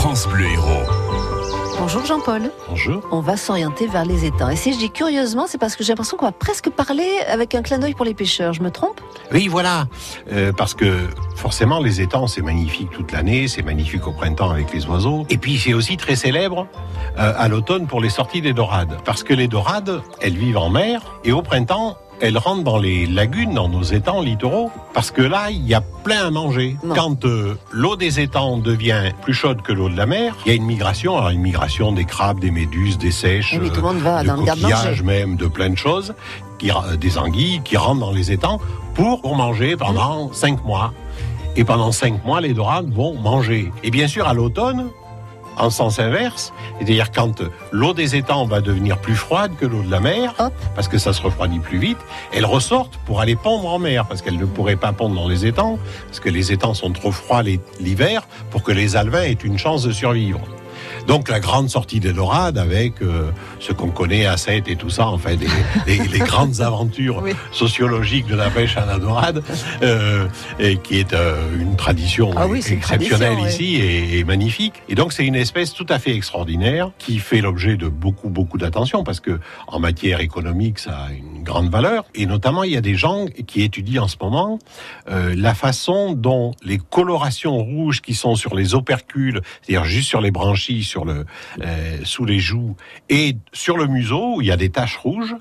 France Bleu Héros. Bonjour Jean-Paul. Bonjour. On va s'orienter vers les étangs. Et si je dis curieusement, c'est parce que j'ai l'impression qu'on va presque parler avec un clin d'œil pour les pêcheurs. Je me trompe? Oui, voilà. Euh, parce que forcément, les étangs, c'est magnifique toute l'année, c'est magnifique au printemps avec les oiseaux. Et puis, c'est aussi très célèbre euh, à l'automne pour les sorties des dorades. Parce que les dorades, elles vivent en mer et au printemps, elles rentrent dans les lagunes, dans nos étangs littoraux, parce que là, il y a plein à manger. Non. Quand euh, l'eau des étangs devient plus chaude que l'eau de la mer, il y a une migration, alors une migration des crabes, des méduses, des sèches, oui, tout le monde va de dans coquillages même, de plein de choses, qui, euh, des anguilles qui rentrent dans les étangs pour, pour manger pendant cinq mois. Et pendant cinq mois, les dorades vont manger. Et bien sûr, à l'automne, en sens inverse, c'est-à-dire quand l'eau des étangs va devenir plus froide que l'eau de la mer, Hop. parce que ça se refroidit plus vite, elles ressortent pour aller pondre en mer, parce qu'elles ne pourraient pas pondre dans les étangs, parce que les étangs sont trop froids l'hiver pour que les alevins aient une chance de survivre. Donc la grande sortie des dorades avec euh, ce qu'on connaît à Sète et tout ça, enfin des, les, les grandes aventures Oui. sociologiques de la pêche à la dorade, euh, et qui est euh, une tradition Ah oui, c'est une exceptionnelle tradition, ici et, et magnifique. Et donc c'est une espèce tout à fait extraordinaire qui fait l'objet de beaucoup beaucoup d'attention parce que en matière économique ça a une grande valeur et notamment il y a des gens qui étudient en ce moment la façon dont les colorations rouges qui sont sur les opercules, c'est-à-dire juste sur les branchies, sur euh, sous les joues et sur le museau il y a des taches rouges,